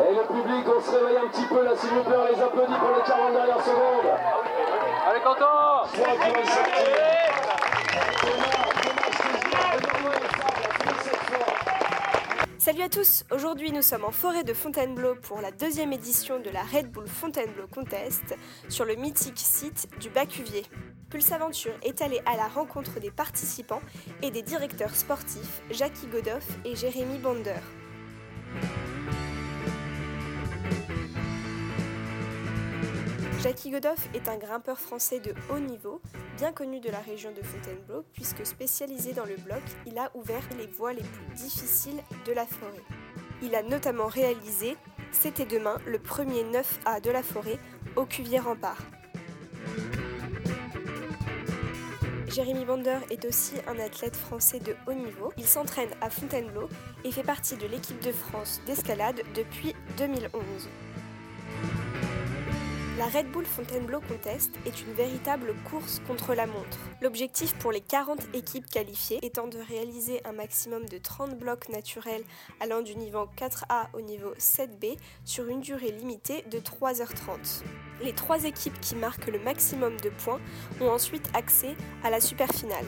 Et le public, on se réveille un petit peu là, s'il vous plaît, on les applaudit pour les 40 dernières secondes. Allez, Quentin Trois qui fois. Salut à tous, aujourd'hui nous sommes en forêt de Fontainebleau pour la deuxième édition de la Red Bull Fontainebleau Contest sur le mythique site du Bacuvier. Pulse Aventure est allé à la rencontre des participants et des directeurs sportifs Jackie Godoff et Jérémy Bonder. Jackie Godoff est un grimpeur français de haut niveau, bien connu de la région de Fontainebleau, puisque spécialisé dans le bloc, il a ouvert les voies les plus difficiles de la forêt. Il a notamment réalisé C'était demain, le premier 9A de la forêt, au Cuvier Rempart. Jérémy Bonder est aussi un athlète français de haut niveau. Il s'entraîne à Fontainebleau et fait partie de l'équipe de France d'escalade depuis 2011. La Red Bull Fontainebleau Contest est une véritable course contre la montre. L'objectif pour les 40 équipes qualifiées étant de réaliser un maximum de 30 blocs naturels allant du niveau 4A au niveau 7B sur une durée limitée de 3h30. Les trois équipes qui marquent le maximum de points ont ensuite accès à la super finale.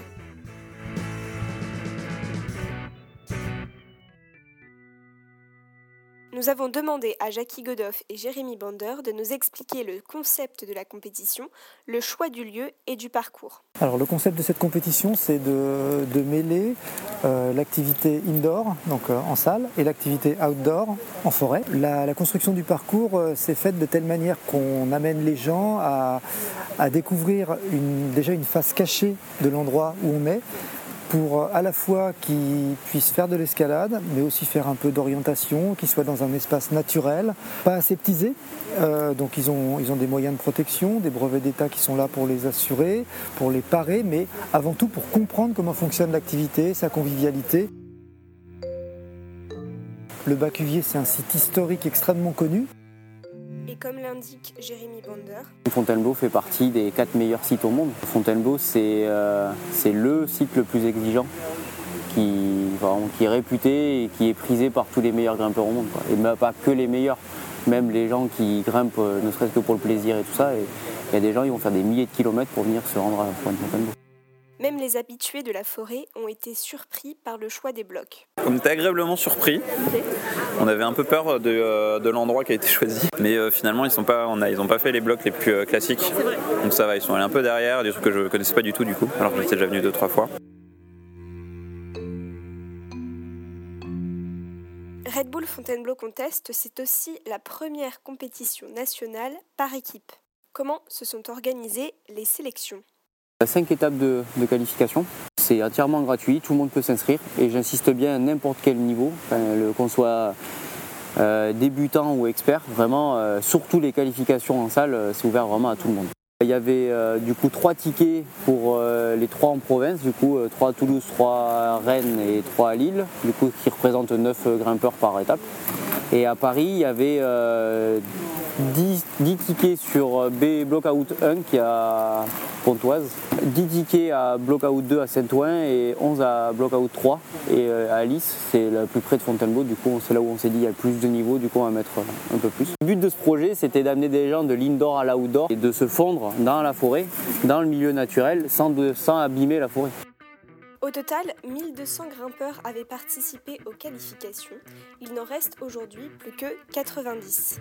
Nous avons demandé à Jackie Godoff et Jérémy Bonder de nous expliquer le concept de la compétition, le choix du lieu et du parcours. Alors le concept de cette compétition, c'est de, mêler euh, l'activité indoor, donc euh, en salle, et l'activité outdoor, en forêt. La, construction du parcours euh, s'est faite de telle manière qu'on amène les gens à, découvrir déjà une face cachée de l'endroit où on est, pour à la fois qu'ils puissent faire de l'escalade, mais aussi faire un peu d'orientation, qu'ils soient dans un espace naturel, pas aseptisé. Euh, donc ils ont, ils ont des moyens de protection, des brevets d'État qui sont là pour les assurer, pour les parer, mais avant tout pour comprendre comment fonctionne l'activité, sa convivialité. Le Bacuvier, c'est un site historique extrêmement connu. Comme l'indique Jérémy Bonder, Fontainebleau fait partie des quatre meilleurs sites au monde. Fontainebleau, c'est euh, c'est le site le plus exigeant, qui, qui est réputé et qui est prisé par tous les meilleurs grimpeurs au monde. Et même pas que les meilleurs, même les gens qui grimpent euh, ne serait-ce que pour le plaisir et tout ça. Il y a des gens, ils vont faire des milliers de kilomètres pour venir se rendre à Fontainebleau. Même les habitués de la forêt ont été surpris par le choix des blocs. On était agréablement surpris. On avait un peu peur de, euh, de l'endroit qui a été choisi, mais euh, finalement ils sont pas, on a, ils ont pas fait les blocs les plus euh, classiques. Donc ça va, ils sont allés un peu derrière, des trucs que je connaissais pas du tout du coup, alors que j'étais déjà venu deux trois fois. Red Bull Fontainebleau Contest, c'est aussi la première compétition nationale par équipe. Comment se sont organisées les sélections? Il a cinq étapes de, de qualification. C'est entièrement gratuit, tout le monde peut s'inscrire. Et j'insiste bien à n'importe quel niveau, qu'on soit euh, débutant ou expert. Vraiment, euh, surtout les qualifications en salle, euh, c'est ouvert vraiment à tout le monde. Il y avait du coup trois tickets pour les trois en province, du coup euh, trois à Toulouse, trois à Rennes et trois à Lille, du coup qui représentent 9 grimpeurs par étape. Et à Paris, il y avait euh, 10, 10 tickets sur B Blockout 1 qui à Pontoise, 10 tickets à Blockout 2 à Saint-Ouen et 11 à Blockout 3. Et euh, à Alice, c'est le plus près de Fontainebleau, du coup c'est là où on s'est dit il y a plus de niveau, du coup on va mettre euh, un peu plus. Le but de ce projet, c'était d'amener des gens de l'indoor à l'outdoor et de se fondre dans la forêt, dans le milieu naturel, sans, sans abîmer la forêt. Au total, 1200 grimpeurs avaient participé aux qualifications. Il n'en reste aujourd'hui plus que 90.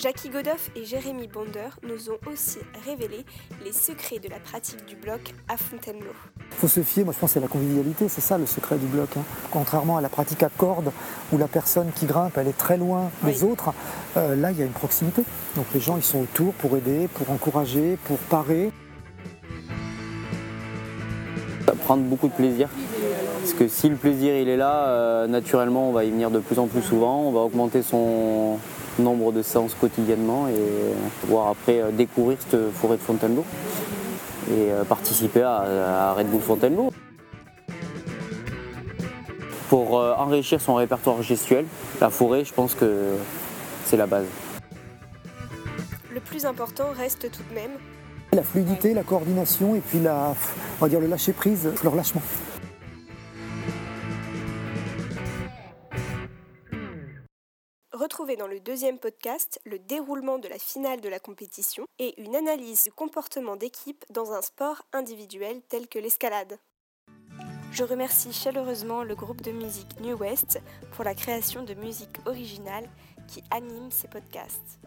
Jackie Godoff et Jérémy Bonder nous ont aussi révélé les secrets de la pratique du bloc à Fontainebleau. Il faut se fier, moi je pense, c'est la convivialité, c'est ça le secret du bloc. hein. Contrairement à la pratique à corde, où la personne qui grimpe, elle est très loin des autres, euh, là il y a une proximité. Donc les gens ils sont autour pour aider, pour encourager, pour parer. prendre beaucoup de plaisir. Parce que si le plaisir il est là, euh, naturellement on va y venir de plus en plus souvent, on va augmenter son nombre de séances quotidiennement et pouvoir après euh, découvrir cette forêt de Fontainebleau et euh, participer à, à Red Bull Fontainebleau. Pour euh, enrichir son répertoire gestuel, la forêt je pense que c'est la base. Le plus important reste tout de même La fluidité, la coordination et puis la, on va dire le lâcher prise, le relâchement. Retrouvez dans le deuxième podcast le déroulement de la finale de la compétition et une analyse du comportement d'équipe dans un sport individuel tel que l'escalade. Je remercie chaleureusement le groupe de musique New West pour la création de musique originale qui anime ces podcasts.